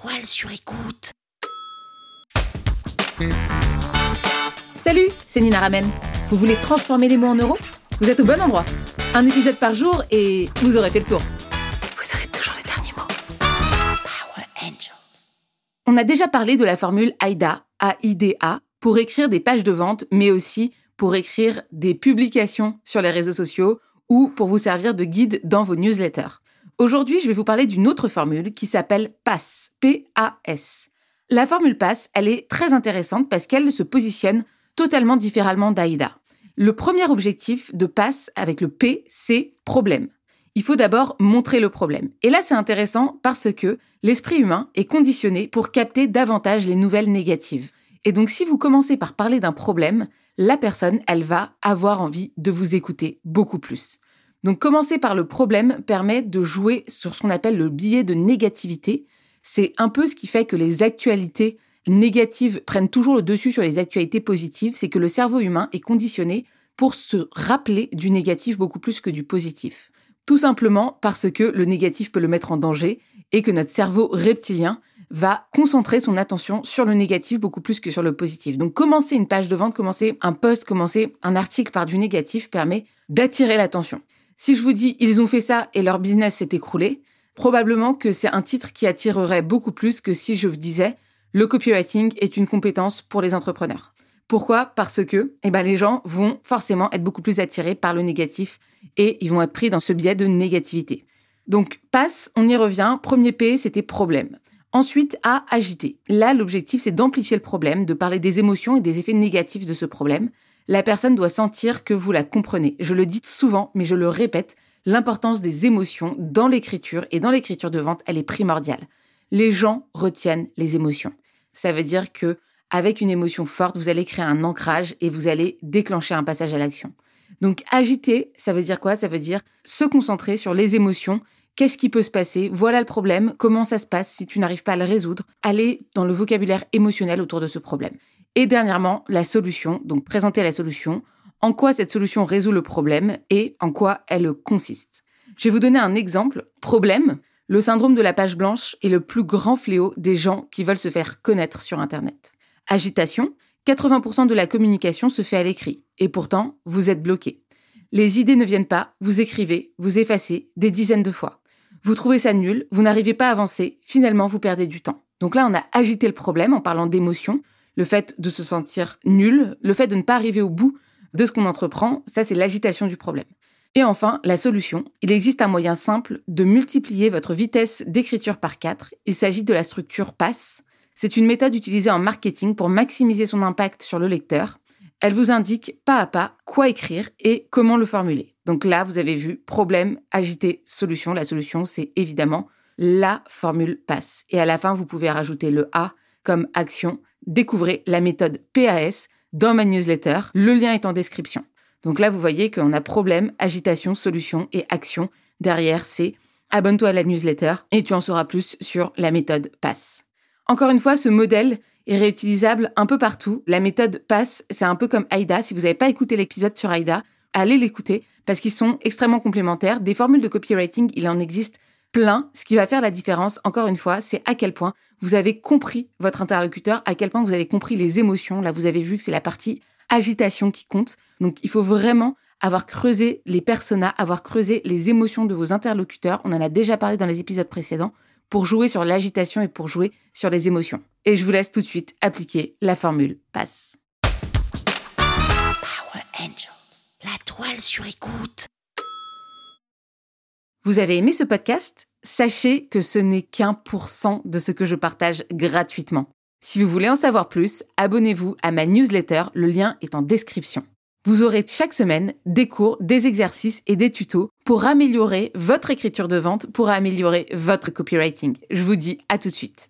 toile sur écoute. Salut, c'est Nina Ramen. Vous voulez transformer les mots en euros? Vous êtes au bon endroit. Un épisode par jour et vous aurez fait le tour. Vous aurez toujours les derniers mots. Power Angels. On a déjà parlé de la formule AIDA, A-I-D-A, pour écrire des pages de vente, mais aussi pour écrire des publications sur les réseaux sociaux ou pour vous servir de guide dans vos newsletters. Aujourd'hui, je vais vous parler d'une autre formule qui s'appelle PASS, P-A-S. La formule PASS, elle est très intéressante parce qu'elle se positionne totalement différemment d'AIDA. Le premier objectif de PASS avec le P, c'est problème. Il faut d'abord montrer le problème. Et là, c'est intéressant parce que l'esprit humain est conditionné pour capter davantage les nouvelles négatives. Et donc, si vous commencez par parler d'un problème, la personne, elle va avoir envie de vous écouter beaucoup plus. Donc commencer par le problème permet de jouer sur ce qu'on appelle le biais de négativité. C'est un peu ce qui fait que les actualités négatives prennent toujours le dessus sur les actualités positives, c'est que le cerveau humain est conditionné pour se rappeler du négatif beaucoup plus que du positif. Tout simplement parce que le négatif peut le mettre en danger et que notre cerveau reptilien va concentrer son attention sur le négatif beaucoup plus que sur le positif. Donc commencer une page de vente, commencer un post, commencer un article par du négatif permet d'attirer l'attention. Si je vous dis ils ont fait ça et leur business s'est écroulé, probablement que c'est un titre qui attirerait beaucoup plus que si je vous disais le copywriting est une compétence pour les entrepreneurs. Pourquoi? Parce que eh ben, les gens vont forcément être beaucoup plus attirés par le négatif et ils vont être pris dans ce biais de négativité. Donc, passe, on y revient. Premier P, c'était problème. Ensuite, A, agiter. Là, l'objectif, c'est d'amplifier le problème, de parler des émotions et des effets négatifs de ce problème la personne doit sentir que vous la comprenez. Je le dis souvent, mais je le répète, l'importance des émotions dans l'écriture et dans l'écriture de vente, elle est primordiale. Les gens retiennent les émotions. Ça veut dire que avec une émotion forte, vous allez créer un ancrage et vous allez déclencher un passage à l'action. Donc agiter, ça veut dire quoi? Ça veut dire se concentrer sur les émotions. Qu'est-ce qui peut se passer? Voilà le problème. Comment ça se passe si tu n'arrives pas à le résoudre? Aller dans le vocabulaire émotionnel autour de ce problème. Et dernièrement, la solution, donc présenter la solution, en quoi cette solution résout le problème et en quoi elle consiste? Je vais vous donner un exemple. Problème, le syndrome de la page blanche est le plus grand fléau des gens qui veulent se faire connaître sur Internet. Agitation, 80% de la communication se fait à l'écrit, et pourtant, vous êtes bloqué. Les idées ne viennent pas, vous écrivez, vous effacez des dizaines de fois. Vous trouvez ça nul, vous n'arrivez pas à avancer, finalement vous perdez du temps. Donc là, on a agité le problème en parlant d'émotion, le fait de se sentir nul, le fait de ne pas arriver au bout de ce qu'on entreprend, ça c'est l'agitation du problème. Et enfin, la solution. Il existe un moyen simple de multiplier votre vitesse d'écriture par 4. Il s'agit de la structure PASS. C'est une méthode utilisée en marketing pour maximiser son impact sur le lecteur. Elle vous indique pas à pas quoi écrire et comment le formuler. Donc là, vous avez vu problème, agité, solution. La solution, c'est évidemment la formule PASS. Et à la fin, vous pouvez rajouter le A comme action découvrez la méthode PAS dans ma newsletter. Le lien est en description. Donc là, vous voyez qu'on a problème, agitation, solution et action. Derrière, c'est abonne-toi à la newsletter et tu en sauras plus sur la méthode PASS. Encore une fois, ce modèle est réutilisable un peu partout. La méthode PASS, c'est un peu comme AIDA. Si vous n'avez pas écouté l'épisode sur AIDA, allez l'écouter parce qu'ils sont extrêmement complémentaires. Des formules de copywriting, il en existe plein. Ce qui va faire la différence, encore une fois, c'est à quel point vous avez compris votre interlocuteur, à quel point vous avez compris les émotions. Là, vous avez vu que c'est la partie agitation qui compte. Donc, il faut vraiment avoir creusé les personas, avoir creusé les émotions de vos interlocuteurs. On en a déjà parlé dans les épisodes précédents pour jouer sur l'agitation et pour jouer sur les émotions. Et je vous laisse tout de suite appliquer la formule passe. Power Angels. La toile sur écoute. Vous avez aimé ce podcast? Sachez que ce n'est qu'un pour cent de ce que je partage gratuitement. Si vous voulez en savoir plus, abonnez-vous à ma newsletter, le lien est en description. Vous aurez chaque semaine des cours, des exercices et des tutos pour améliorer votre écriture de vente, pour améliorer votre copywriting. Je vous dis à tout de suite.